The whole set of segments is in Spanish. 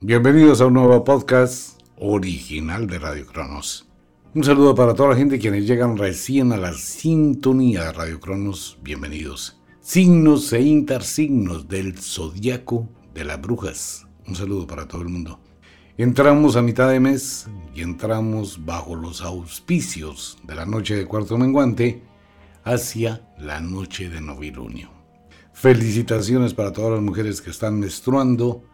Bienvenidos a un nuevo podcast original de Radio Cronos. Un saludo para toda la gente quienes llegan recién a la sintonía de Radio Cronos. Bienvenidos. Signos e intersignos del zodiaco de las brujas. Un saludo para todo el mundo. Entramos a mitad de mes y entramos bajo los auspicios de la noche de cuarto menguante hacia la noche de novilunio. Felicitaciones para todas las mujeres que están menstruando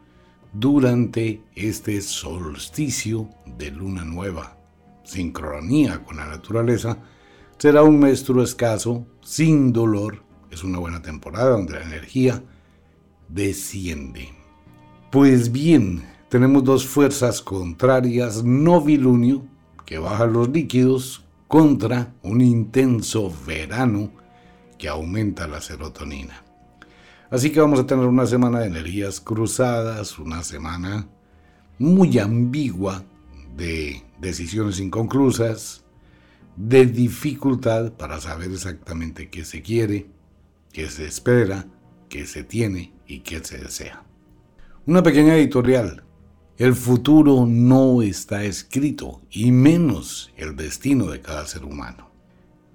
durante este solsticio de luna nueva. Sincronía con la naturaleza, será un menstruo escaso, sin dolor. Es una buena temporada donde la energía desciende. Pues bien, tenemos dos fuerzas contrarias, novilunio, que baja los líquidos, contra un intenso verano que aumenta la serotonina. Así que vamos a tener una semana de energías cruzadas, una semana muy ambigua de decisiones inconclusas, de dificultad para saber exactamente qué se quiere, qué se espera, qué se tiene y qué se desea. Una pequeña editorial. El futuro no está escrito, y menos el destino de cada ser humano.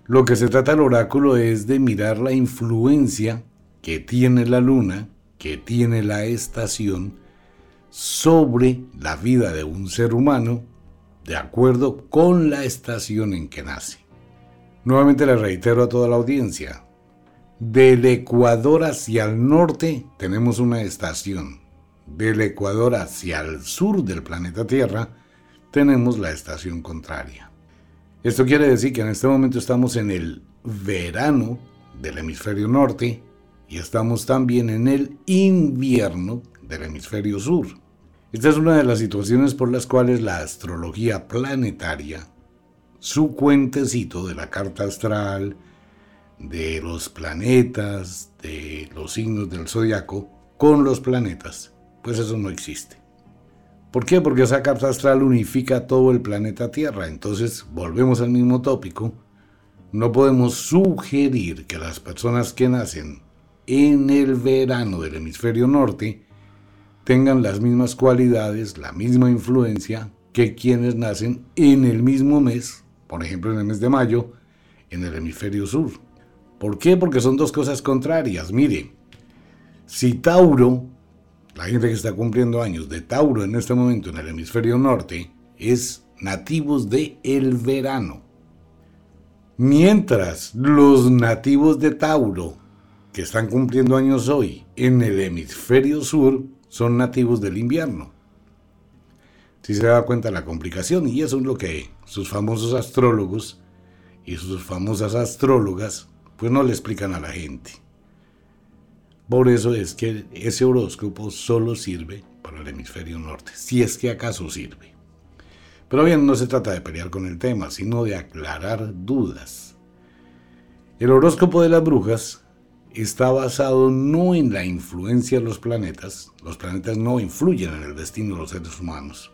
Lo que se trata el oráculo es de mirar la influencia que tiene la luna, que tiene la estación, sobre la vida de un ser humano de acuerdo con la estación en que nace. Nuevamente le reitero a toda la audiencia, del Ecuador hacia el norte tenemos una estación, del Ecuador hacia el sur del planeta Tierra tenemos la estación contraria. Esto quiere decir que en este momento estamos en el verano del hemisferio norte y estamos también en el invierno del hemisferio sur. Esta es una de las situaciones por las cuales la astrología planetaria, su cuentecito de la carta astral, de los planetas, de los signos del zodiaco, con los planetas, pues eso no existe. ¿Por qué? Porque esa carta astral unifica todo el planeta Tierra. Entonces, volvemos al mismo tópico. No podemos sugerir que las personas que nacen en el verano del hemisferio norte tengan las mismas cualidades, la misma influencia que quienes nacen en el mismo mes, por ejemplo en el mes de mayo, en el hemisferio sur. ¿Por qué? Porque son dos cosas contrarias. Mire, si Tauro, la gente que está cumpliendo años de Tauro en este momento en el hemisferio norte, es nativos de el verano. Mientras los nativos de Tauro que están cumpliendo años hoy en el hemisferio sur son nativos del invierno. Si se da cuenta la complicación, y eso es lo que sus famosos astrólogos y sus famosas astrólogas pues no le explican a la gente. Por eso es que ese horóscopo solo sirve para el hemisferio norte, si es que acaso sirve. Pero bien, no se trata de pelear con el tema, sino de aclarar dudas. El horóscopo de las brujas está basado no en la influencia de los planetas, los planetas no influyen en el destino de los seres humanos,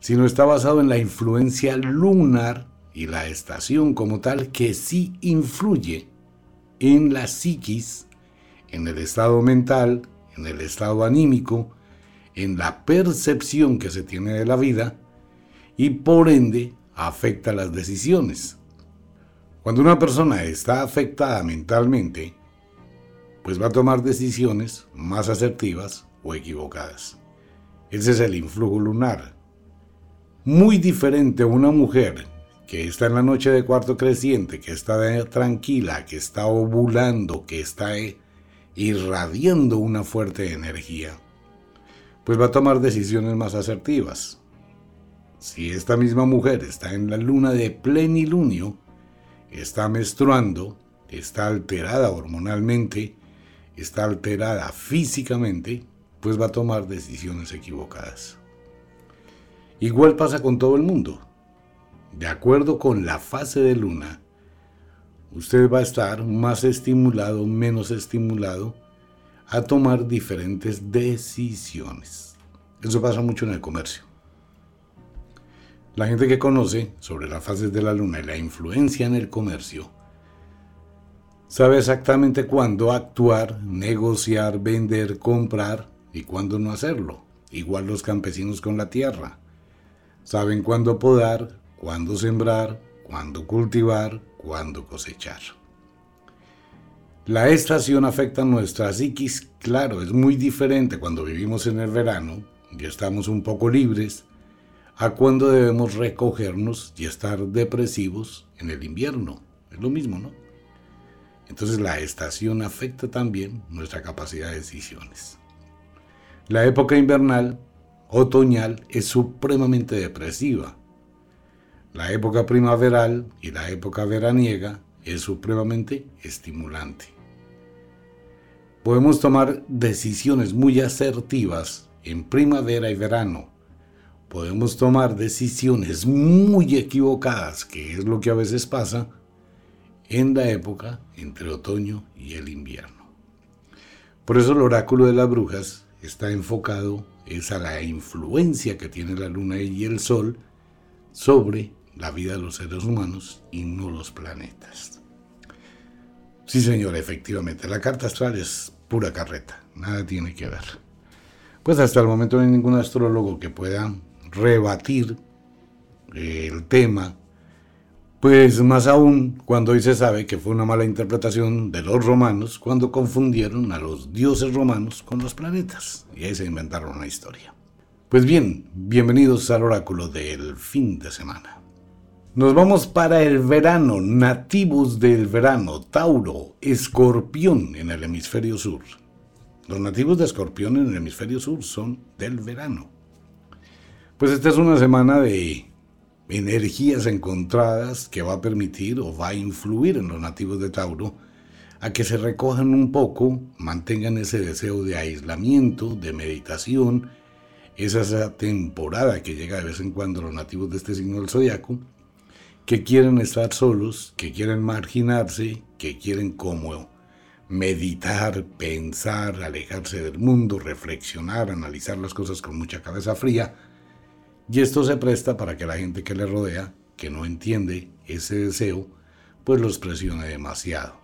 sino está basado en la influencia lunar y la estación como tal que sí influye en la psiquis, en el estado mental, en el estado anímico, en la percepción que se tiene de la vida y por ende afecta las decisiones. Cuando una persona está afectada mentalmente, pues va a tomar decisiones más asertivas o equivocadas. Ese es el influjo lunar. Muy diferente a una mujer que está en la noche de cuarto creciente, que está tranquila, que está ovulando, que está irradiando una fuerte energía, pues va a tomar decisiones más asertivas. Si esta misma mujer está en la luna de plenilunio, está menstruando, está alterada hormonalmente, está alterada físicamente, pues va a tomar decisiones equivocadas. Igual pasa con todo el mundo. De acuerdo con la fase de luna, usted va a estar más estimulado, menos estimulado a tomar diferentes decisiones. Eso pasa mucho en el comercio. La gente que conoce sobre las fases de la luna y la influencia en el comercio sabe exactamente cuándo actuar, negociar, vender, comprar y cuándo no hacerlo. Igual los campesinos con la tierra. Saben cuándo podar, cuándo sembrar, cuándo cultivar, cuándo cosechar. La estación afecta nuestra psiquis, claro, es muy diferente cuando vivimos en el verano y estamos un poco libres, a cuando debemos recogernos y estar depresivos en el invierno. Es lo mismo, ¿no? Entonces la estación afecta también nuestra capacidad de decisiones. La época invernal otoñal es supremamente depresiva. La época primaveral y la época veraniega es supremamente estimulante. Podemos tomar decisiones muy asertivas en primavera y verano. Podemos tomar decisiones muy equivocadas, que es lo que a veces pasa en la época entre otoño y el invierno. Por eso el oráculo de las brujas está enfocado es a la influencia que tiene la luna y el sol sobre la vida de los seres humanos y no los planetas. Sí, señor, efectivamente, la carta astral es pura carreta, nada tiene que ver. Pues hasta el momento no hay ningún astrólogo que pueda rebatir el tema pues más aún cuando hoy se sabe que fue una mala interpretación de los romanos cuando confundieron a los dioses romanos con los planetas. Y ahí se inventaron una historia. Pues bien, bienvenidos al oráculo del fin de semana. Nos vamos para el verano, nativos del verano, Tauro, Escorpión en el hemisferio sur. Los nativos de Escorpión en el hemisferio sur son del verano. Pues esta es una semana de energías encontradas que va a permitir o va a influir en los nativos de Tauro a que se recojan un poco, mantengan ese deseo de aislamiento, de meditación, esa, esa temporada que llega de vez en cuando los nativos de este signo del zodiaco, que quieren estar solos, que quieren marginarse, que quieren como meditar, pensar, alejarse del mundo, reflexionar, analizar las cosas con mucha cabeza fría, y esto se presta para que la gente que le rodea, que no entiende ese deseo, pues los presione demasiado.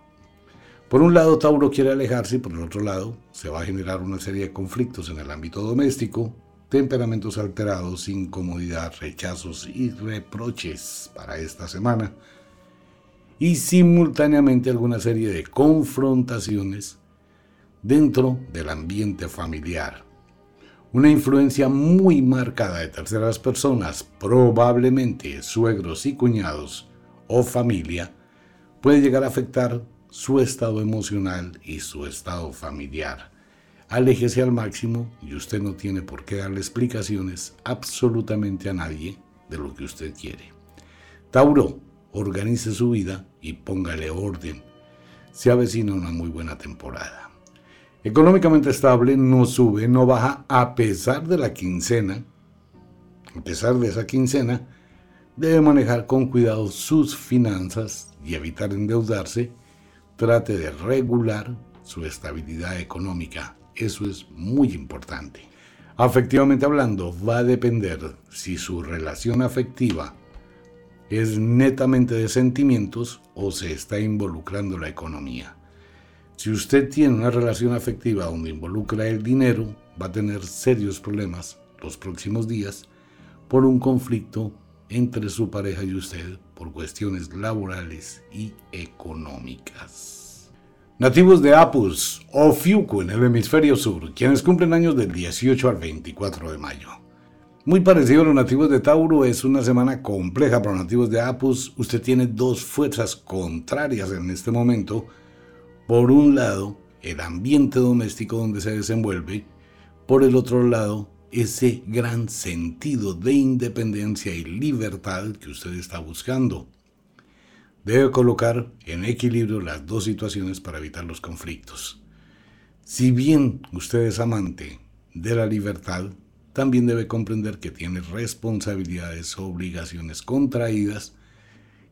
Por un lado, Tauro quiere alejarse y por el otro lado, se va a generar una serie de conflictos en el ámbito doméstico, temperamentos alterados, incomodidad, rechazos y reproches para esta semana, y simultáneamente alguna serie de confrontaciones dentro del ambiente familiar una influencia muy marcada de terceras personas, probablemente suegros y cuñados o familia, puede llegar a afectar su estado emocional y su estado familiar. Aléjese al máximo y usted no tiene por qué darle explicaciones absolutamente a nadie de lo que usted quiere. Tauro, organice su vida y póngale orden. Se avecina una muy buena temporada. Económicamente estable, no sube, no baja a pesar de la quincena. A pesar de esa quincena, debe manejar con cuidado sus finanzas y evitar endeudarse. Trate de regular su estabilidad económica. Eso es muy importante. Afectivamente hablando, va a depender si su relación afectiva es netamente de sentimientos o se está involucrando la economía. Si usted tiene una relación afectiva donde involucra el dinero, va a tener serios problemas los próximos días por un conflicto entre su pareja y usted por cuestiones laborales y económicas. Nativos de Apus o Fiuco en el hemisferio sur, quienes cumplen años del 18 al 24 de mayo. Muy parecido a los nativos de Tauro, es una semana compleja para los nativos de Apus. Usted tiene dos fuerzas contrarias en este momento. Por un lado, el ambiente doméstico donde se desenvuelve. Por el otro lado, ese gran sentido de independencia y libertad que usted está buscando. Debe colocar en equilibrio las dos situaciones para evitar los conflictos. Si bien usted es amante de la libertad, también debe comprender que tiene responsabilidades obligaciones contraídas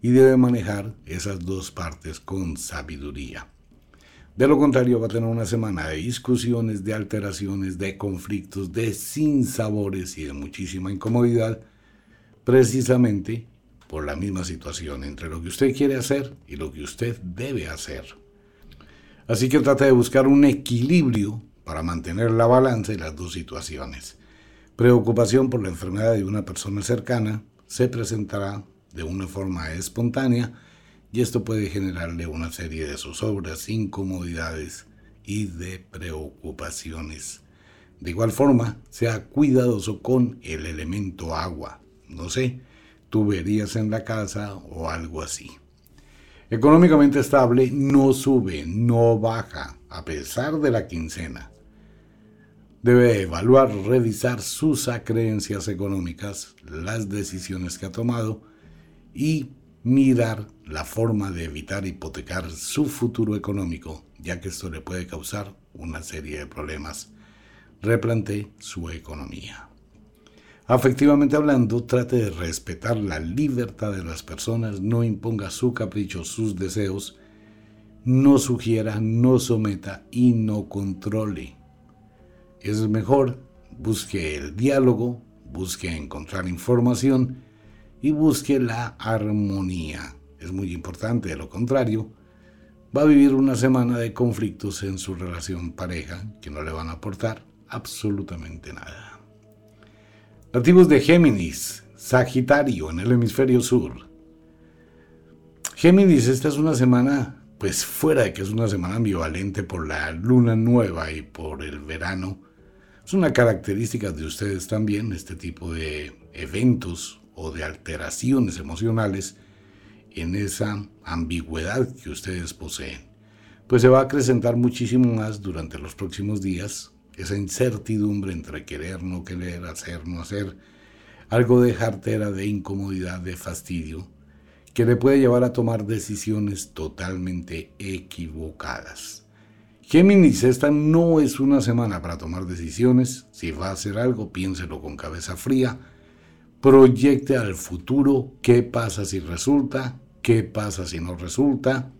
y debe manejar esas dos partes con sabiduría. De lo contrario, va a tener una semana de discusiones, de alteraciones, de conflictos, de sinsabores y de muchísima incomodidad, precisamente por la misma situación entre lo que usted quiere hacer y lo que usted debe hacer. Así que trata de buscar un equilibrio para mantener la balanza y las dos situaciones. Preocupación por la enfermedad de una persona cercana se presentará de una forma espontánea y esto puede generarle una serie de zozobras, incomodidades y de preocupaciones. De igual forma, sea cuidadoso con el elemento agua, no sé, tuberías en la casa o algo así. Económicamente estable, no sube, no baja, a pesar de la quincena. Debe evaluar, revisar sus creencias económicas, las decisiones que ha tomado y mirar la forma de evitar hipotecar su futuro económico, ya que esto le puede causar una serie de problemas. Replante su economía. Afectivamente hablando, trate de respetar la libertad de las personas, no imponga su capricho, sus deseos, no sugiera, no someta y no controle. Es mejor, busque el diálogo, busque encontrar información y busque la armonía. Es muy importante, de lo contrario, va a vivir una semana de conflictos en su relación pareja que no le van a aportar absolutamente nada. Nativos de Géminis, Sagitario en el hemisferio sur. Géminis, esta es una semana, pues fuera de que es una semana ambivalente por la luna nueva y por el verano, es una característica de ustedes también, este tipo de eventos o de alteraciones emocionales en esa ambigüedad que ustedes poseen. Pues se va a acrecentar muchísimo más durante los próximos días esa incertidumbre entre querer, no querer, hacer, no hacer, algo de jartera, de incomodidad, de fastidio, que le puede llevar a tomar decisiones totalmente equivocadas. Géminis, esta no es una semana para tomar decisiones. Si va a hacer algo, piénselo con cabeza fría proyecte al futuro qué pasa si resulta, qué pasa si no resulta.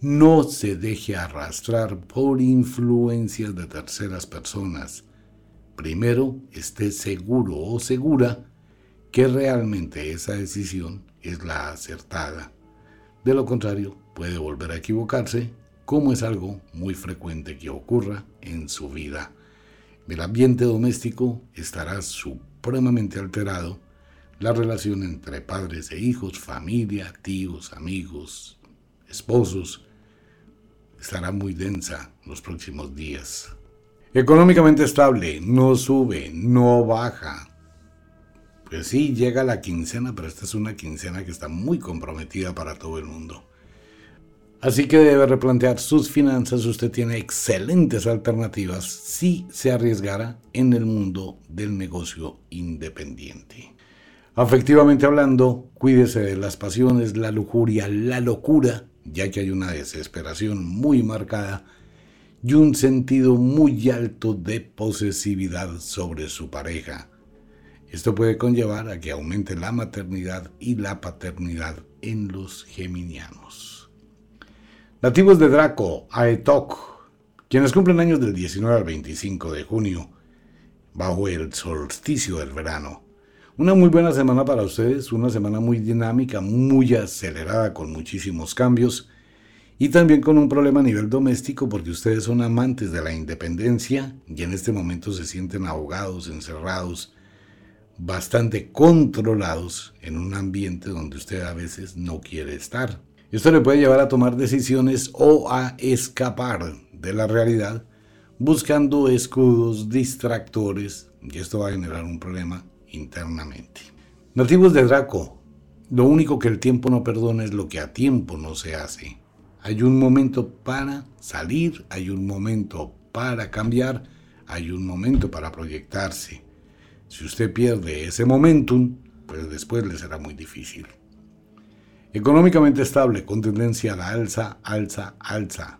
No se deje arrastrar por influencias de terceras personas. Primero, esté seguro o segura que realmente esa decisión es la acertada. De lo contrario, puede volver a equivocarse, como es algo muy frecuente que ocurra en su vida. El ambiente doméstico estará su supremamente alterado la relación entre padres e hijos, familia, tíos, amigos, esposos, estará muy densa los próximos días. Económicamente estable, no sube, no baja. Pues sí, llega la quincena, pero esta es una quincena que está muy comprometida para todo el mundo. Así que debe replantear sus finanzas. Usted tiene excelentes alternativas si se arriesgara en el mundo del negocio independiente. Afectivamente hablando, cuídese de las pasiones, la lujuria, la locura, ya que hay una desesperación muy marcada y un sentido muy alto de posesividad sobre su pareja. Esto puede conllevar a que aumente la maternidad y la paternidad en los geminianos. Nativos de Draco, Aetok, quienes cumplen años del 19 al 25 de junio, bajo el solsticio del verano. Una muy buena semana para ustedes, una semana muy dinámica, muy acelerada, con muchísimos cambios y también con un problema a nivel doméstico porque ustedes son amantes de la independencia y en este momento se sienten ahogados, encerrados, bastante controlados en un ambiente donde usted a veces no quiere estar. Esto le puede llevar a tomar decisiones o a escapar de la realidad buscando escudos, distractores, y esto va a generar un problema internamente. Nativos de Draco, lo único que el tiempo no perdona es lo que a tiempo no se hace. Hay un momento para salir, hay un momento para cambiar, hay un momento para proyectarse. Si usted pierde ese momentum, pues después le será muy difícil. Económicamente estable, con tendencia a la alza, alza, alza.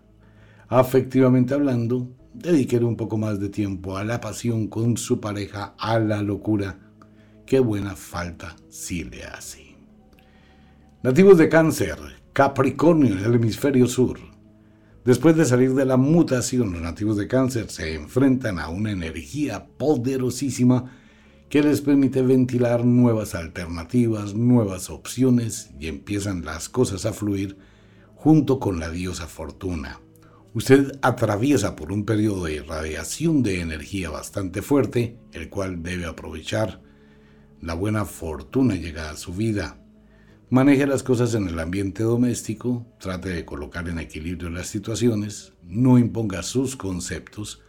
Afectivamente hablando, dedique un poco más de tiempo a la pasión con su pareja, a la locura. Qué buena falta si le hace. Nativos de cáncer, Capricornio en el hemisferio sur. Después de salir de la mutación, los nativos de cáncer se enfrentan a una energía poderosísima que les permite ventilar nuevas alternativas, nuevas opciones y empiezan las cosas a fluir junto con la diosa Fortuna. Usted atraviesa por un periodo de irradiación de energía bastante fuerte, el cual debe aprovechar. La buena fortuna llega a su vida. Maneje las cosas en el ambiente doméstico, trate de colocar en equilibrio las situaciones, no imponga sus conceptos,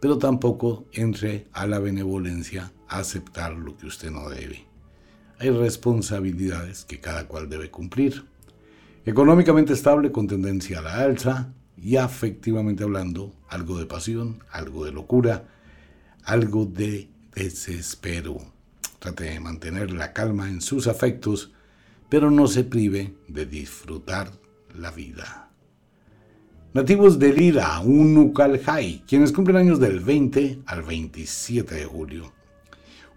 pero tampoco entre a la benevolencia aceptar lo que usted no debe. Hay responsabilidades que cada cual debe cumplir. Económicamente estable con tendencia a la alza y afectivamente hablando, algo de pasión, algo de locura, algo de desespero. Trate de mantener la calma en sus afectos, pero no se prive de disfrutar la vida. Nativos de Lira, Unucalhai, quienes cumplen años del 20 al 27 de julio.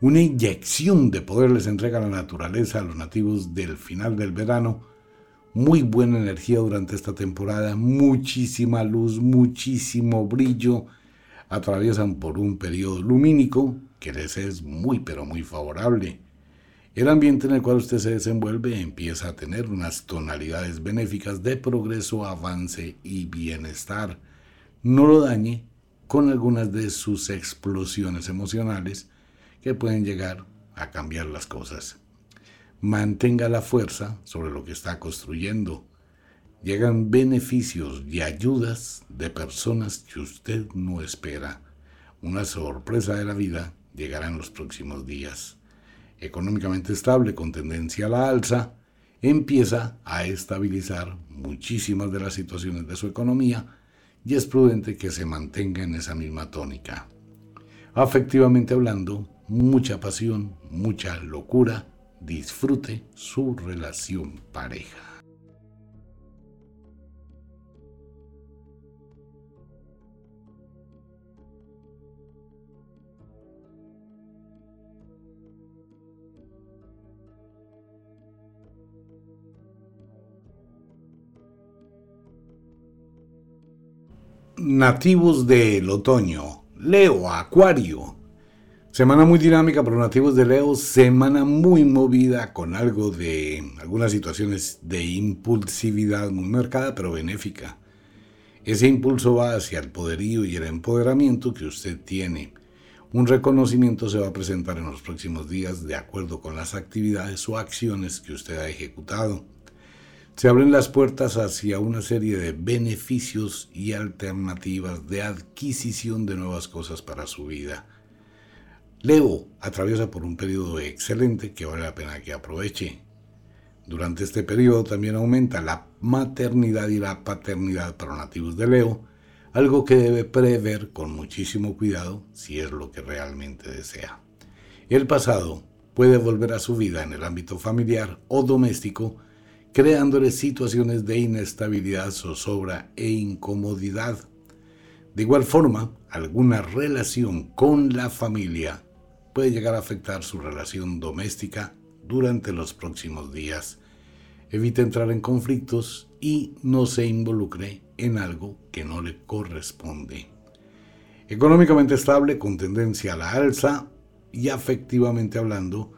Una inyección de poder les entrega la naturaleza a los nativos del final del verano. Muy buena energía durante esta temporada, muchísima luz, muchísimo brillo. Atraviesan por un periodo lumínico que les es muy pero muy favorable. El ambiente en el cual usted se desenvuelve empieza a tener unas tonalidades benéficas de progreso, avance y bienestar. No lo dañe con algunas de sus explosiones emocionales que pueden llegar a cambiar las cosas. Mantenga la fuerza sobre lo que está construyendo. Llegan beneficios y ayudas de personas que usted no espera. Una sorpresa de la vida llegará en los próximos días económicamente estable con tendencia a la alza, empieza a estabilizar muchísimas de las situaciones de su economía y es prudente que se mantenga en esa misma tónica. Afectivamente hablando, mucha pasión, mucha locura, disfrute su relación pareja. nativos del otoño, Leo, Acuario. Semana muy dinámica para los nativos de Leo, semana muy movida con algo de algunas situaciones de impulsividad muy marcada pero benéfica. Ese impulso va hacia el poderío y el empoderamiento que usted tiene. Un reconocimiento se va a presentar en los próximos días de acuerdo con las actividades o acciones que usted ha ejecutado se abren las puertas hacia una serie de beneficios y alternativas de adquisición de nuevas cosas para su vida. Leo atraviesa por un periodo excelente que vale la pena que aproveche. Durante este periodo también aumenta la maternidad y la paternidad para nativos de Leo, algo que debe prever con muchísimo cuidado si es lo que realmente desea. El pasado puede volver a su vida en el ámbito familiar o doméstico, creándole situaciones de inestabilidad, zozobra e incomodidad. De igual forma, alguna relación con la familia puede llegar a afectar su relación doméstica durante los próximos días. Evite entrar en conflictos y no se involucre en algo que no le corresponde. Económicamente estable con tendencia a la alza y afectivamente hablando,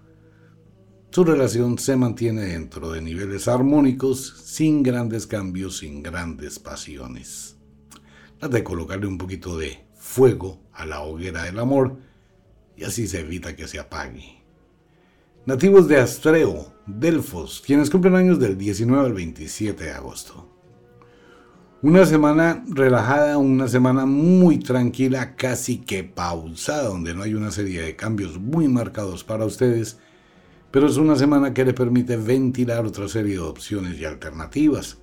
su relación se mantiene dentro de niveles armónicos, sin grandes cambios, sin grandes pasiones. Trata de colocarle un poquito de fuego a la hoguera del amor así se evita que se apague. Nativos de Astreo, Delfos, quienes cumplen años del 19 al 27 de agosto. Una semana relajada, una semana muy tranquila, casi que pausada, donde no hay una serie de cambios muy marcados para ustedes, pero es una semana que le permite ventilar otra serie de opciones y alternativas.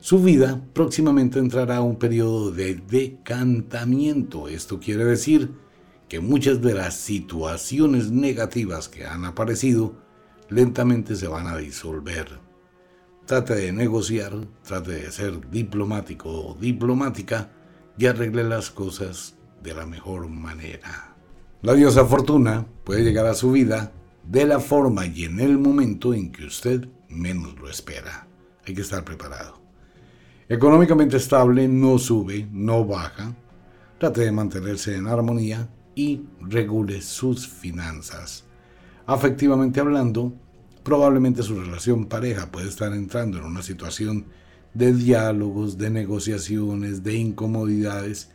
Su vida próximamente entrará a un periodo de decantamiento. Esto quiere decir que muchas de las situaciones negativas que han aparecido lentamente se van a disolver trate de negociar, trate de ser diplomático o diplomática y arregle las cosas de la mejor manera. La diosa Fortuna puede llegar a su vida de la forma y en el momento en que usted menos lo espera. Hay que estar preparado. Económicamente estable, no sube, no baja. Trate de mantenerse en armonía y regule sus finanzas. Afectivamente hablando, probablemente su relación pareja puede estar entrando en una situación de diálogos, de negociaciones, de incomodidades,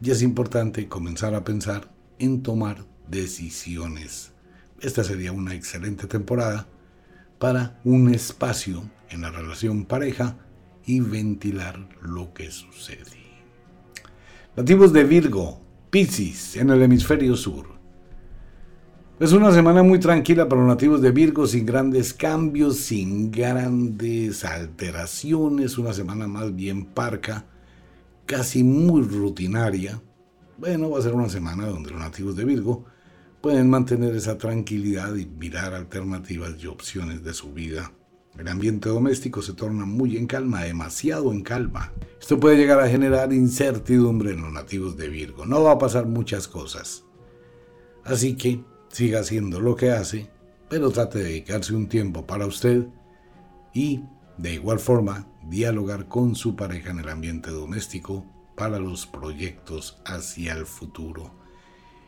y es importante comenzar a pensar en tomar decisiones. Esta sería una excelente temporada para un espacio en la relación pareja y ventilar lo que sucede. Nativos de Virgo, Piscis en el hemisferio sur. Es una semana muy tranquila para los nativos de Virgo, sin grandes cambios, sin grandes alteraciones, una semana más bien parca, casi muy rutinaria. Bueno, va a ser una semana donde los nativos de Virgo pueden mantener esa tranquilidad y mirar alternativas y opciones de su vida. El ambiente doméstico se torna muy en calma, demasiado en calma. Esto puede llegar a generar incertidumbre en los nativos de Virgo. No va a pasar muchas cosas. Así que siga haciendo lo que hace, pero trate de dedicarse un tiempo para usted y, de igual forma, dialogar con su pareja en el ambiente doméstico para los proyectos hacia el futuro.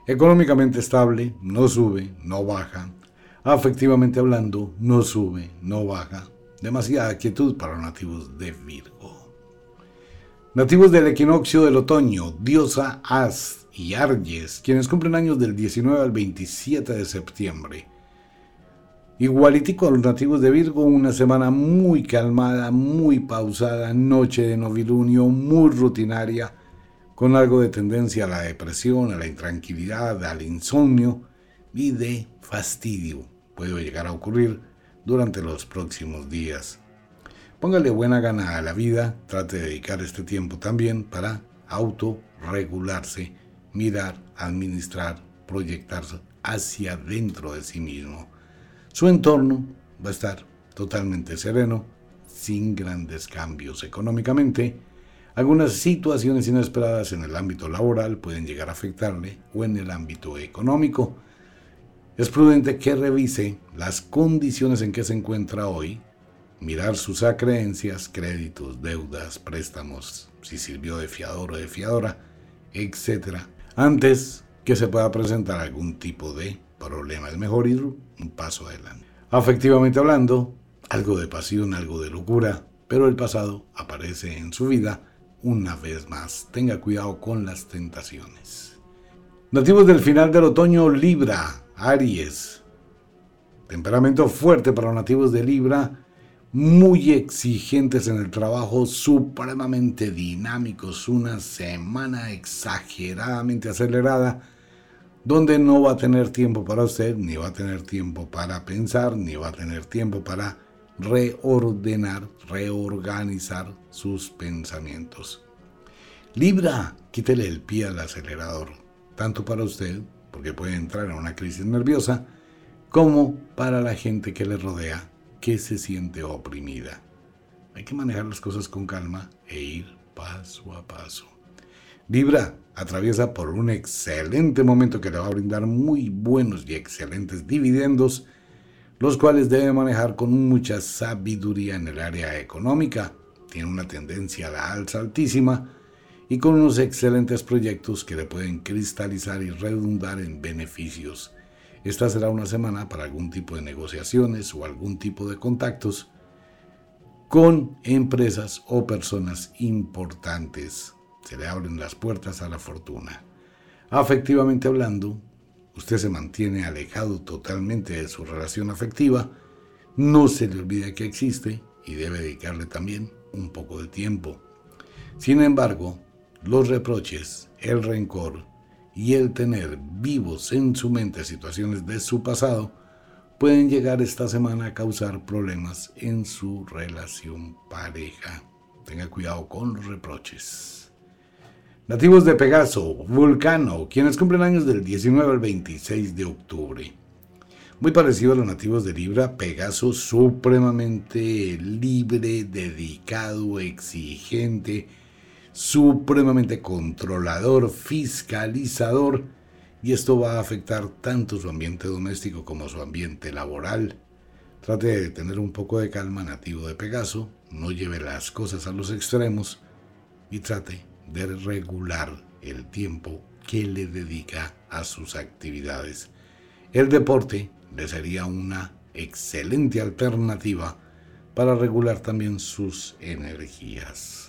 Económicamente estable, no sube, no baja. Afectivamente hablando, no sube, no baja. Demasiada quietud para los nativos de Virgo. Nativos del equinoccio del otoño, diosa As y Arges, quienes cumplen años del 19 al 27 de septiembre. Igualitico a los nativos de Virgo, una semana muy calmada, muy pausada, noche de novilunio, muy rutinaria, con algo de tendencia a la depresión, a la intranquilidad, al insomnio y de fastidio. Puede llegar a ocurrir durante los próximos días. Póngale buena gana a la vida, trate de dedicar este tiempo también para autorregularse mirar, administrar, proyectarse hacia dentro de sí mismo. Su entorno va a estar totalmente sereno, sin grandes cambios económicamente. Algunas situaciones inesperadas en el ámbito laboral pueden llegar a afectarle o en el ámbito económico. Es prudente que revise las condiciones en que se encuentra hoy, mirar sus acreencias, créditos, deudas, préstamos, si sirvió de fiador o de fiadora, etc antes que se pueda presentar algún tipo de problema. Es mejor ir un paso adelante. Afectivamente hablando, algo de pasión, algo de locura, pero el pasado aparece en su vida una vez más. Tenga cuidado con las tentaciones. Nativos del final del otoño, Libra, Aries. Temperamento fuerte para los nativos de Libra muy exigentes en el trabajo, supremamente dinámicos, una semana exageradamente acelerada, donde no va a tener tiempo para usted, ni va a tener tiempo para pensar, ni va a tener tiempo para reordenar, reorganizar sus pensamientos. Libra, quítele el pie al acelerador, tanto para usted, porque puede entrar en una crisis nerviosa, como para la gente que le rodea que se siente oprimida. Hay que manejar las cosas con calma e ir paso a paso. Libra atraviesa por un excelente momento que le va a brindar muy buenos y excelentes dividendos, los cuales debe manejar con mucha sabiduría en el área económica. Tiene una tendencia a la alza altísima y con unos excelentes proyectos que le pueden cristalizar y redundar en beneficios esta será una semana para algún tipo de negociaciones o algún tipo de contactos con empresas o personas importantes. Se le abren las puertas a la fortuna. Afectivamente hablando, usted se mantiene alejado totalmente de su relación afectiva, no se le olvide que existe y debe dedicarle también un poco de tiempo. Sin embargo, los reproches, el rencor y el tener vivos en su mente situaciones de su pasado pueden llegar esta semana a causar problemas en su relación pareja. Tenga cuidado con los reproches. Nativos de Pegaso, Vulcano, quienes cumplen años del 19 al 26 de octubre. Muy parecido a los nativos de Libra, Pegaso supremamente libre, dedicado, exigente, supremamente controlador, fiscalizador, y esto va a afectar tanto su ambiente doméstico como su ambiente laboral. Trate de tener un poco de calma nativo de Pegaso, no lleve las cosas a los extremos y trate de regular el tiempo que le dedica a sus actividades. El deporte le sería una excelente alternativa para regular también sus energías.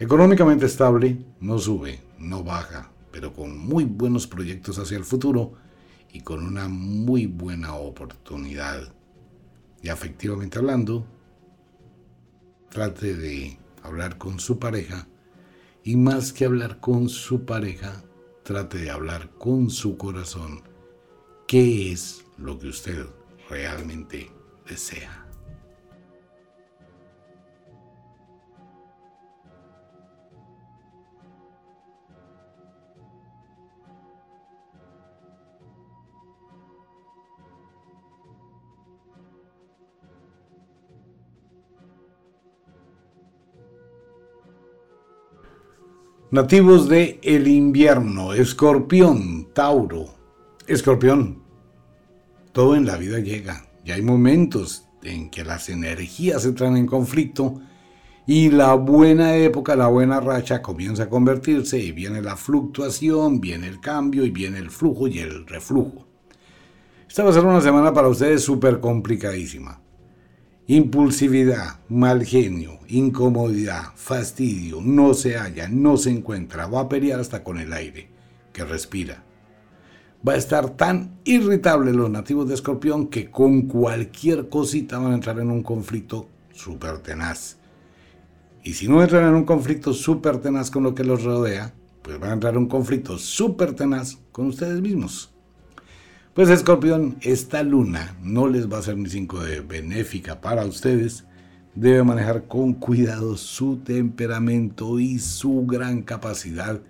Económicamente estable, no sube, no baja, pero con muy buenos proyectos hacia el futuro y con una muy buena oportunidad. Y afectivamente hablando, trate de hablar con su pareja y más que hablar con su pareja, trate de hablar con su corazón qué es lo que usted realmente desea. Nativos de el invierno, escorpión, Tauro. Escorpión, todo en la vida llega y hay momentos en que las energías entran en conflicto y la buena época, la buena racha comienza a convertirse y viene la fluctuación, viene el cambio y viene el flujo y el reflujo. Esta va a ser una semana para ustedes súper complicadísima. Impulsividad, mal genio, incomodidad, fastidio, no se halla, no se encuentra, va a pelear hasta con el aire que respira. Va a estar tan irritable los nativos de Escorpión que con cualquier cosita van a entrar en un conflicto súper tenaz. Y si no entran en un conflicto súper tenaz con lo que los rodea, pues van a entrar en un conflicto súper tenaz con ustedes mismos. Pues escorpión, esta luna no les va a ser ni cinco de benéfica para ustedes. Debe manejar con cuidado su temperamento y su gran capacidad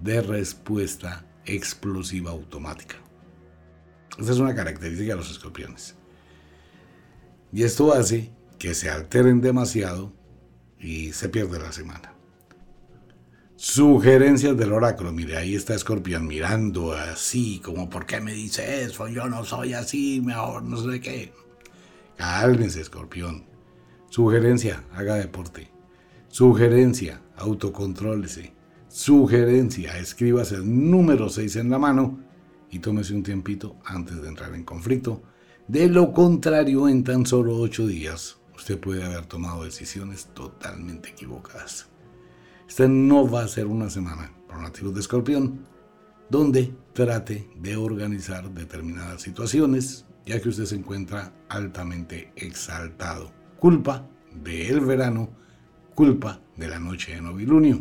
de respuesta explosiva automática. Esta es una característica de los escorpiones. Y esto hace que se alteren demasiado y se pierde la semana. Sugerencias del oráculo. Mire, ahí está Escorpión mirando así, como, ¿por qué me dice eso? Yo no soy así, mejor no sé qué. Cálmense, Escorpión. Sugerencia, haga deporte. Sugerencia, autocontrólese. Sugerencia, escríbase el número 6 en la mano y tómese un tiempito antes de entrar en conflicto. De lo contrario, en tan solo 8 días, usted puede haber tomado decisiones totalmente equivocadas. Esta no va a ser una semana para nativos de escorpión donde trate de organizar determinadas situaciones, ya que usted se encuentra altamente exaltado. Culpa del verano, culpa de la noche de novilunio.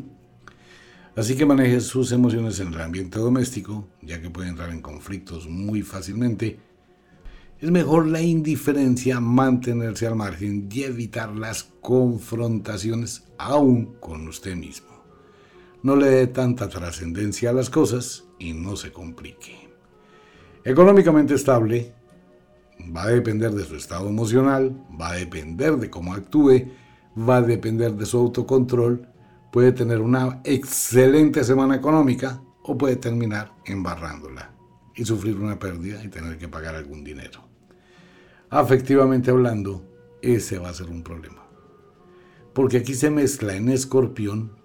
Así que maneje sus emociones en el ambiente doméstico, ya que puede entrar en conflictos muy fácilmente. Es mejor la indiferencia, mantenerse al margen y evitar las confrontaciones aún con usted mismo. No le dé tanta trascendencia a las cosas y no se complique. Económicamente estable, va a depender de su estado emocional, va a depender de cómo actúe, va a depender de su autocontrol, puede tener una excelente semana económica o puede terminar embarrándola y sufrir una pérdida y tener que pagar algún dinero. Afectivamente hablando, ese va a ser un problema porque aquí se mezcla en escorpión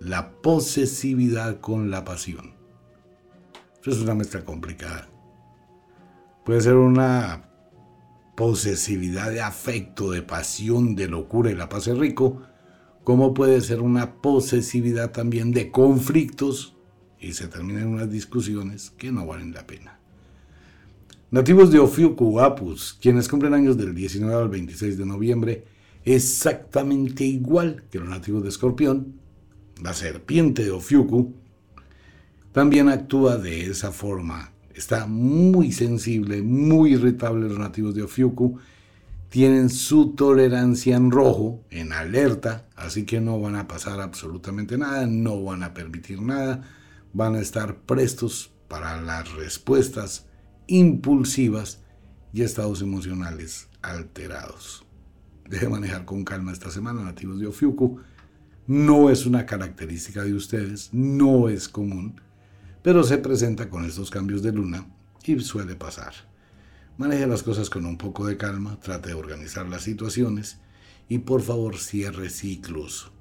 la posesividad con la pasión. Eso es una mezcla complicada. Puede ser una posesividad de afecto, de pasión, de locura y la paz es rico, como puede ser una posesividad también de conflictos y se terminan unas discusiones que no valen la pena. Nativos de Ofiuku, Apus, quienes cumplen años del 19 al 26 de noviembre, exactamente igual que los nativos de Escorpión, la serpiente de Ofiuku, también actúa de esa forma. Está muy sensible, muy irritable los nativos de Ofiuku. Tienen su tolerancia en rojo, en alerta, así que no van a pasar absolutamente nada, no van a permitir nada, van a estar prestos para las respuestas impulsivas y estados emocionales alterados. Deje manejar con calma esta semana, nativos de Ofiuku. No es una característica de ustedes, no es común pero se presenta con estos cambios de luna y suele pasar. Maneje las cosas con un poco de calma, trate de organizar las situaciones y por favor cierre ciclos.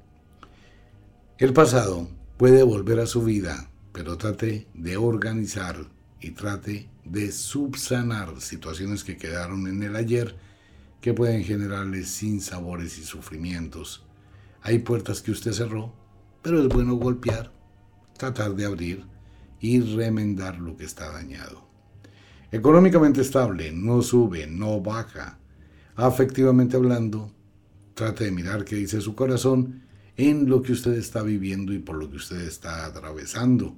El pasado puede volver a su vida, pero trate de organizar y trate de subsanar situaciones que quedaron en el ayer que pueden generarle sinsabores y sufrimientos. Hay puertas que usted cerró, pero es bueno golpear, tratar de abrir y remendar lo que está dañado. Económicamente estable, no sube, no baja. Afectivamente hablando, trate de mirar qué dice su corazón en lo que usted está viviendo y por lo que usted está atravesando.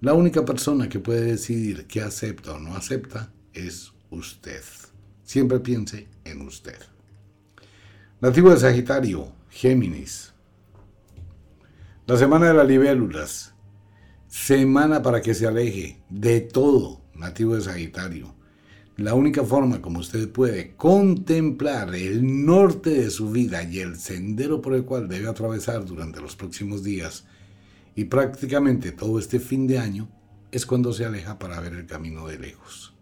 La única persona que puede decidir qué acepta o no acepta es usted. Siempre piense en usted. Nativo de Sagitario, Géminis. La semana de las libélulas semana para que se aleje de todo nativo de Sagitario. La única forma como usted puede contemplar el norte de su vida y el sendero por el cual debe atravesar durante los próximos días y prácticamente todo este fin de año es cuando se aleja para ver el camino de lejos.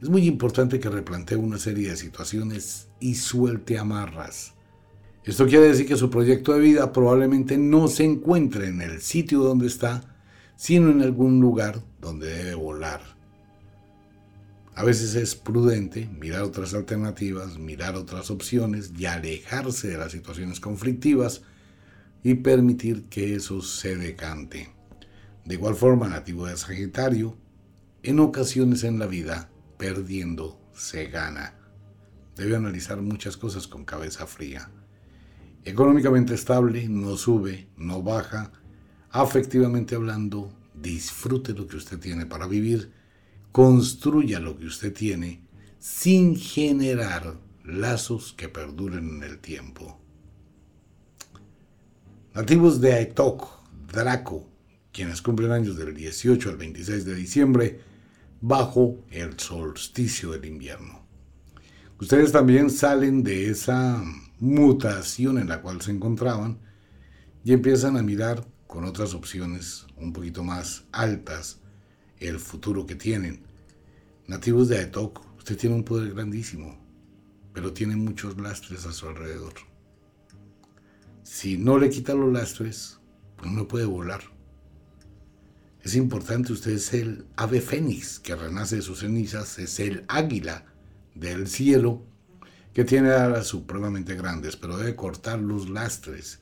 Es muy importante que replantee una serie de situaciones y suelte amarras. Esto quiere decir que su proyecto de vida probablemente no se encuentre en el sitio donde está, sino en algún lugar donde debe volar. A veces es prudente mirar otras alternativas, mirar otras opciones y alejarse de las situaciones conflictivas y permitir que eso se decante. De igual forma, nativo de Sagitario, en ocasiones en la vida, perdiendo se gana. Debe analizar muchas cosas con cabeza fría. Económicamente estable, no sube, no baja, afectivamente hablando, disfrute lo que usted tiene para vivir, construya lo que usted tiene sin generar lazos que perduren en el tiempo. Nativos de Aetok, Draco, quienes cumplen años del 18 al 26 de diciembre, bajo el solsticio del invierno. Ustedes también salen de esa mutación en la cual se encontraban y empiezan a mirar con otras opciones un poquito más altas el futuro que tienen. Nativos de Aetok, usted tiene un poder grandísimo, pero tiene muchos lastres a su alrededor. Si no le quita los lastres, pues no puede volar. Es importante, usted es el ave fénix que renace de sus cenizas, es el águila del cielo que tiene alas supremamente grandes, pero debe cortar los lastres,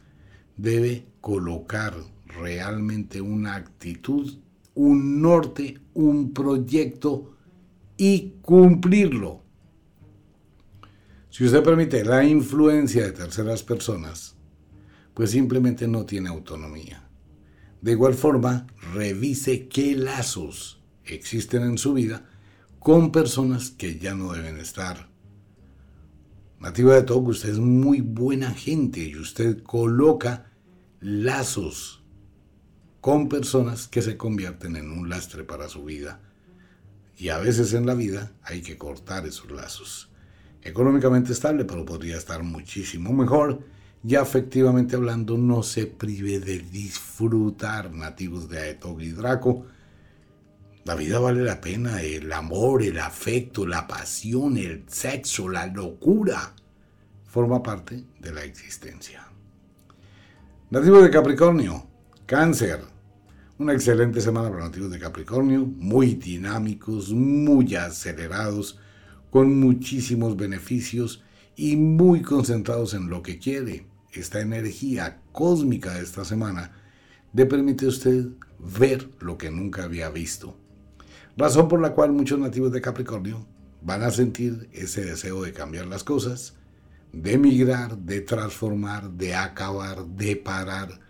debe colocar realmente una actitud, un norte, un proyecto y cumplirlo. Si usted permite la influencia de terceras personas, pues simplemente no tiene autonomía. De igual forma, revise qué lazos existen en su vida con personas que ya no deben estar. Nativa de todo, usted es muy buena gente y usted coloca lazos con personas que se convierten en un lastre para su vida. Y a veces en la vida hay que cortar esos lazos. Económicamente estable, pero podría estar muchísimo mejor. Y afectivamente hablando, no se prive de disfrutar nativos de Aetog y Draco. La vida vale la pena, el amor, el afecto, la pasión, el sexo, la locura, forma parte de la existencia. Nativo de Capricornio, Cáncer. Una excelente semana para nativos de Capricornio, muy dinámicos, muy acelerados, con muchísimos beneficios y muy concentrados en lo que quiere. Esta energía cósmica de esta semana le permite a usted ver lo que nunca había visto. Razón por la cual muchos nativos de Capricornio van a sentir ese deseo de cambiar las cosas, de migrar, de transformar, de acabar, de parar,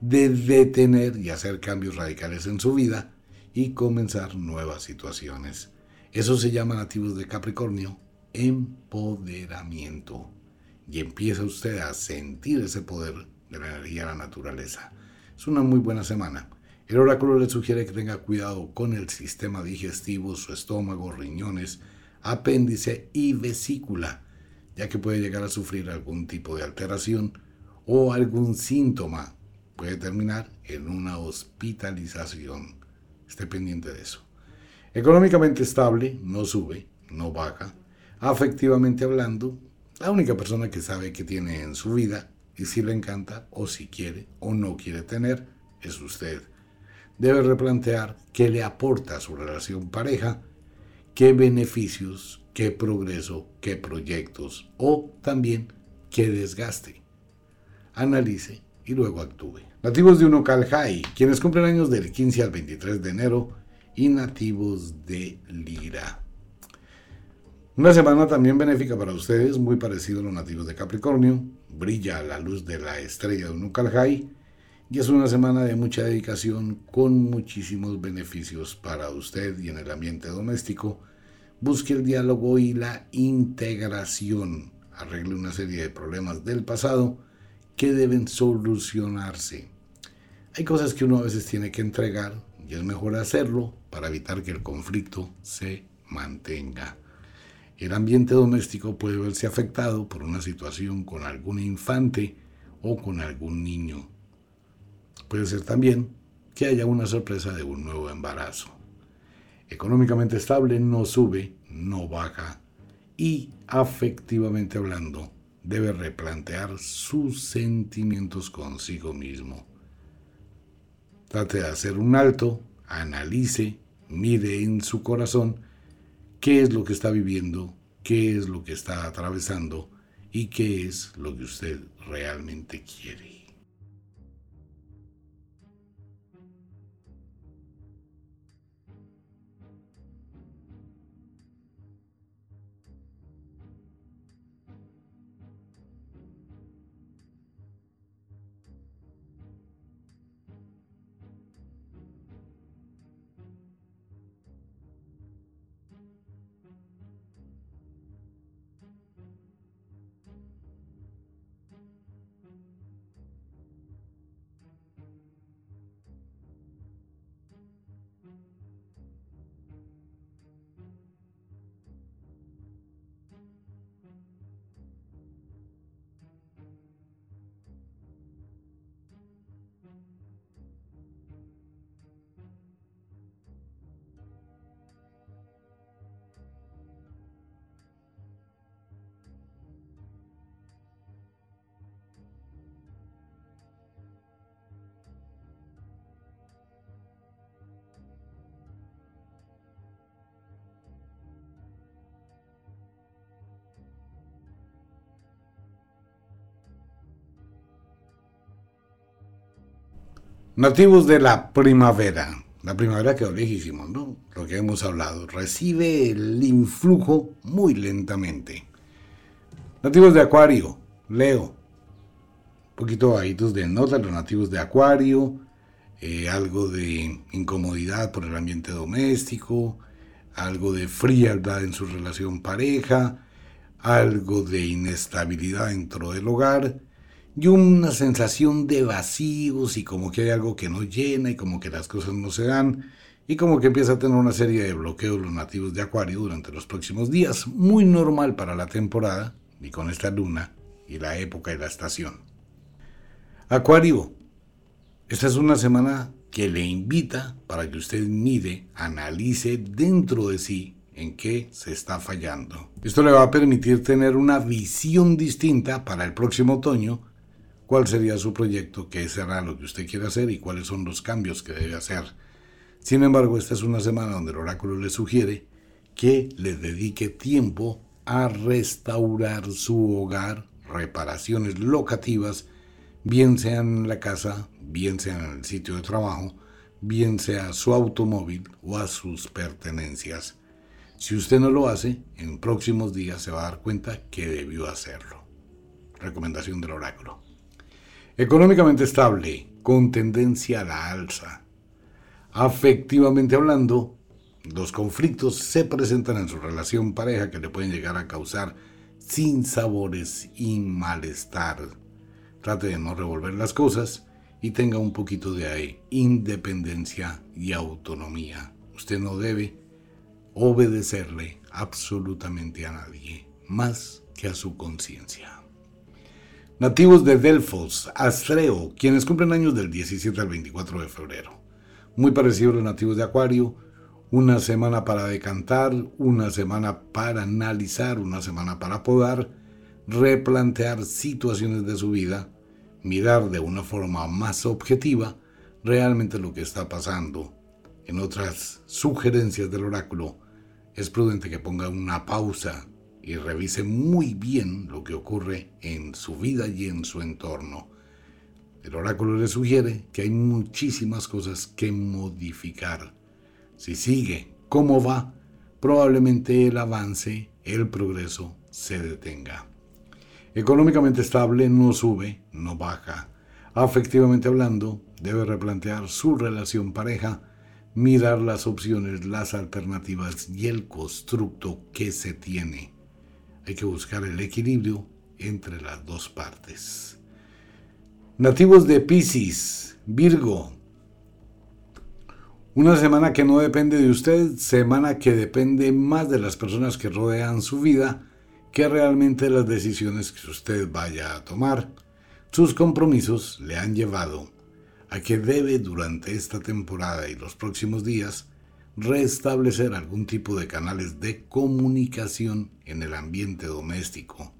de detener y hacer cambios radicales en su vida y comenzar nuevas situaciones. Eso se llama nativos de Capricornio empoderamiento. Y empieza usted a sentir ese poder de la energía de la naturaleza. Es una muy buena semana. El oráculo le sugiere que tenga cuidado con el sistema digestivo, su estómago, riñones, apéndice y vesícula, ya que puede llegar a sufrir algún tipo de alteración o algún síntoma. Puede terminar en una hospitalización. Esté pendiente de eso. Económicamente estable, no sube, no baja. Afectivamente hablando, la única persona que sabe que tiene en su vida y si le encanta o si quiere o no quiere tener es usted. Debe replantear qué le aporta a su relación pareja, qué beneficios, qué progreso, qué proyectos o también qué desgaste. Analice y luego actúe. Nativos de Unocal quienes cumplen años del 15 al 23 de enero y nativos de Lira. Una semana también benéfica para ustedes, muy parecido a los nativos de Capricornio. Brilla la luz de la estrella de Unukalhai y es una semana de mucha dedicación con muchísimos beneficios para usted y en el ambiente doméstico. Busque el diálogo y la integración. Arregle una serie de problemas del pasado que deben solucionarse. Hay cosas que uno a veces tiene que entregar y es mejor hacerlo para evitar que el conflicto se mantenga. El ambiente doméstico puede verse afectado por una situación con algún infante o con algún niño. Puede ser también que haya una sorpresa de un nuevo embarazo. Económicamente estable no sube, no baja y afectivamente hablando debe replantear sus sentimientos consigo mismo. Trate de hacer un alto, analice, mire en su corazón qué es lo que está viviendo, qué es lo que está atravesando y qué es lo que usted realmente quiere. Nativos de la primavera. La primavera quedó lejísimo, ¿no? Lo que hemos hablado. Recibe el influjo muy lentamente. Nativos de Acuario. Leo. Un poquito bajitos de nota los nativos de Acuario. Eh, algo de incomodidad por el ambiente doméstico. Algo de frialdad en su relación pareja. Algo de inestabilidad dentro del hogar y una sensación de vacíos y como que hay algo que no llena y como que las cosas no se dan y como que empieza a tener una serie de bloqueos los nativos de Acuario durante los próximos días, muy normal para la temporada y con esta luna y la época y la estación. Acuario, esta es una semana que le invita para que usted mire, analice dentro de sí en qué se está fallando. Esto le va a permitir tener una visión distinta para el próximo otoño cuál sería su proyecto, qué será lo que usted quiere hacer y cuáles son los cambios que debe hacer. Sin embargo, esta es una semana donde el oráculo le sugiere que le dedique tiempo a restaurar su hogar, reparaciones locativas, bien sean en la casa, bien sean en el sitio de trabajo, bien sea su automóvil o a sus pertenencias. Si usted no lo hace, en próximos días se va a dar cuenta que debió hacerlo. Recomendación del oráculo. Económicamente estable, con tendencia a la alza. Afectivamente hablando, los conflictos se presentan en su relación pareja que le pueden llegar a causar sinsabores y malestar. Trate de no revolver las cosas y tenga un poquito de independencia y autonomía. Usted no debe obedecerle absolutamente a nadie, más que a su conciencia. Nativos de Delfos, Astreo, quienes cumplen años del 17 al 24 de febrero. Muy parecido a los nativos de Acuario, una semana para decantar, una semana para analizar, una semana para podar, replantear situaciones de su vida, mirar de una forma más objetiva realmente lo que está pasando. En otras sugerencias del oráculo, es prudente que ponga una pausa y revise muy bien lo que ocurre en su vida y en su entorno. El oráculo le sugiere que hay muchísimas cosas que modificar. Si sigue como va, probablemente el avance, el progreso se detenga. Económicamente estable no sube, no baja. Afectivamente hablando, debe replantear su relación pareja, mirar las opciones, las alternativas y el constructo que se tiene. Hay que buscar el equilibrio entre las dos partes. Nativos de Pisces, Virgo. Una semana que no depende de usted, semana que depende más de las personas que rodean su vida que realmente las decisiones que usted vaya a tomar. Sus compromisos le han llevado a que debe durante esta temporada y los próximos días restablecer algún tipo de canales de comunicación en el ambiente doméstico.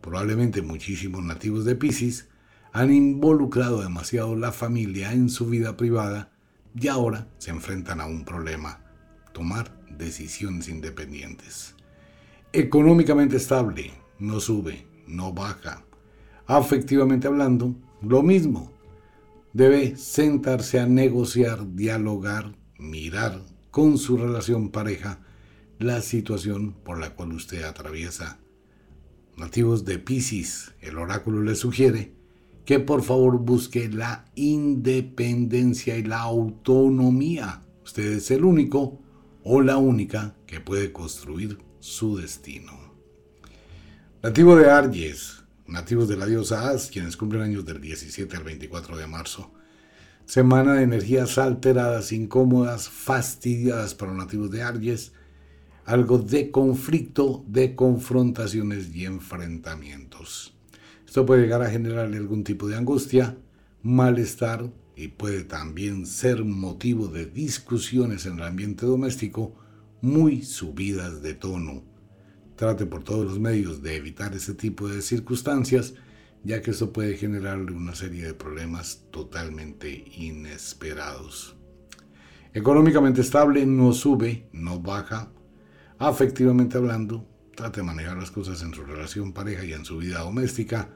Probablemente muchísimos nativos de Pisces han involucrado demasiado la familia en su vida privada y ahora se enfrentan a un problema, tomar decisiones independientes. Económicamente estable, no sube, no baja. Afectivamente hablando, lo mismo. Debe sentarse a negociar, dialogar, mirar con su relación pareja la situación por la cual usted atraviesa. Nativos de Pisces, el oráculo le sugiere que por favor busque la independencia y la autonomía. Usted es el único o la única que puede construir su destino. Nativo de Aries, nativos de la diosa As, quienes cumplen años del 17 al 24 de marzo. Semana de energías alteradas, incómodas, fastidiadas para los nativos de Aries. Algo de conflicto, de confrontaciones y enfrentamientos. Esto puede llegar a generarle algún tipo de angustia, malestar y puede también ser motivo de discusiones en el ambiente doméstico muy subidas de tono. Trate por todos los medios de evitar ese tipo de circunstancias ya que esto puede generarle una serie de problemas totalmente inesperados. Económicamente estable, no sube, no baja. Afectivamente hablando, trate de manejar las cosas en su relación pareja y en su vida doméstica,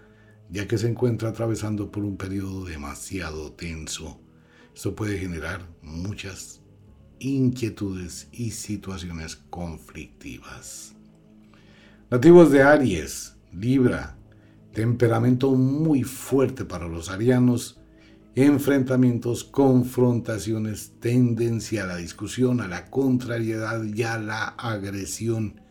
ya que se encuentra atravesando por un periodo demasiado tenso. Esto puede generar muchas inquietudes y situaciones conflictivas. Nativos de Aries, Libra, temperamento muy fuerte para los arianos, enfrentamientos, confrontaciones, tendencia a la discusión, a la contrariedad y a la agresión.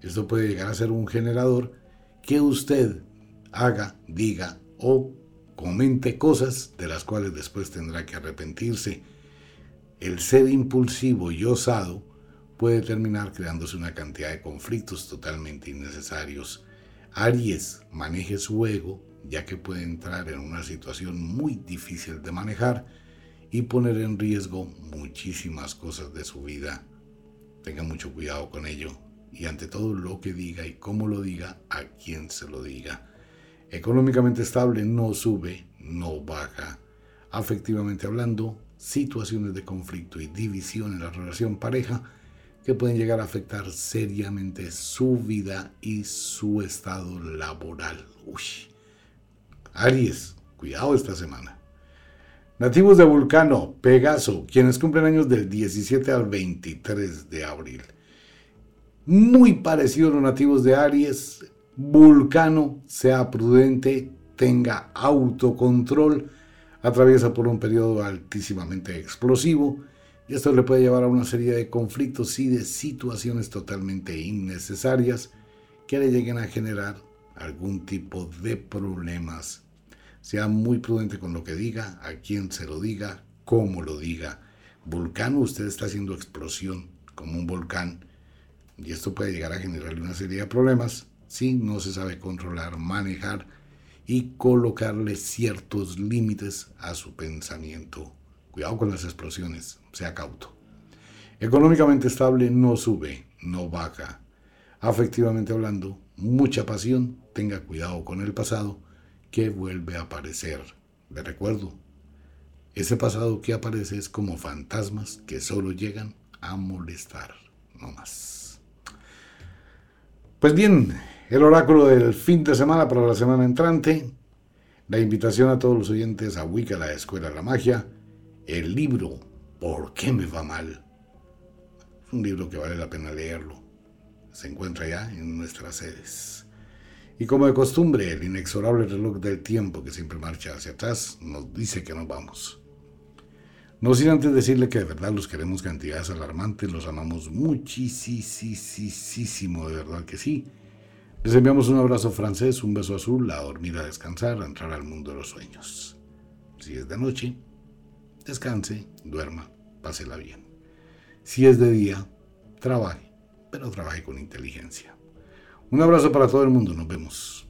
Esto puede llegar a ser un generador que usted haga, diga o comente cosas de las cuales después tendrá que arrepentirse. El ser impulsivo y osado puede terminar creándose una cantidad de conflictos totalmente innecesarios. Aries maneje su ego, ya que puede entrar en una situación muy difícil de manejar y poner en riesgo muchísimas cosas de su vida. Tenga mucho cuidado con ello y ante todo lo que diga y cómo lo diga, a quien se lo diga. Económicamente estable no sube, no baja. Afectivamente hablando, situaciones de conflicto y división en la relación pareja que pueden llegar a afectar seriamente su vida y su estado laboral. Uy. Aries, cuidado esta semana. Nativos de Vulcano, Pegaso, quienes cumplen años del 17 al 23 de abril. Muy parecido a los nativos de Aries, Vulcano, sea prudente, tenga autocontrol, atraviesa por un periodo altísimamente explosivo y esto le puede llevar a una serie de conflictos y de situaciones totalmente innecesarias que le lleguen a generar algún tipo de problemas. Sea muy prudente con lo que diga, a quién se lo diga, cómo lo diga. Vulcano, usted está haciendo explosión como un volcán y esto puede llegar a generarle una serie de problemas si no se sabe controlar, manejar y colocarle ciertos límites a su pensamiento. Cuidado con las explosiones, sea cauto. Económicamente estable no sube, no baja. Afectivamente hablando, mucha pasión, tenga cuidado con el pasado que vuelve a aparecer. De recuerdo, ese pasado que aparece es como fantasmas que solo llegan a molestar, no más. Pues bien, el oráculo del fin de semana para la semana entrante, la invitación a todos los oyentes a Wicca, la Escuela de la Magia, el libro ¿Por qué me va mal? Es un libro que vale la pena leerlo. Se encuentra ya en nuestras sedes. Y como de costumbre, el inexorable reloj del tiempo que siempre marcha hacia atrás nos dice que nos vamos. No sin antes decirle que de verdad los queremos cantidades alarmantes, los amamos muchísimo, de verdad que sí. Les enviamos un abrazo francés, un beso azul, a dormir, a descansar, a entrar al mundo de los sueños. Si es de noche, descanse, duerma, pásela bien. Si es de día, trabaje, pero trabaje con inteligencia. Un abrazo para todo el mundo, nos vemos.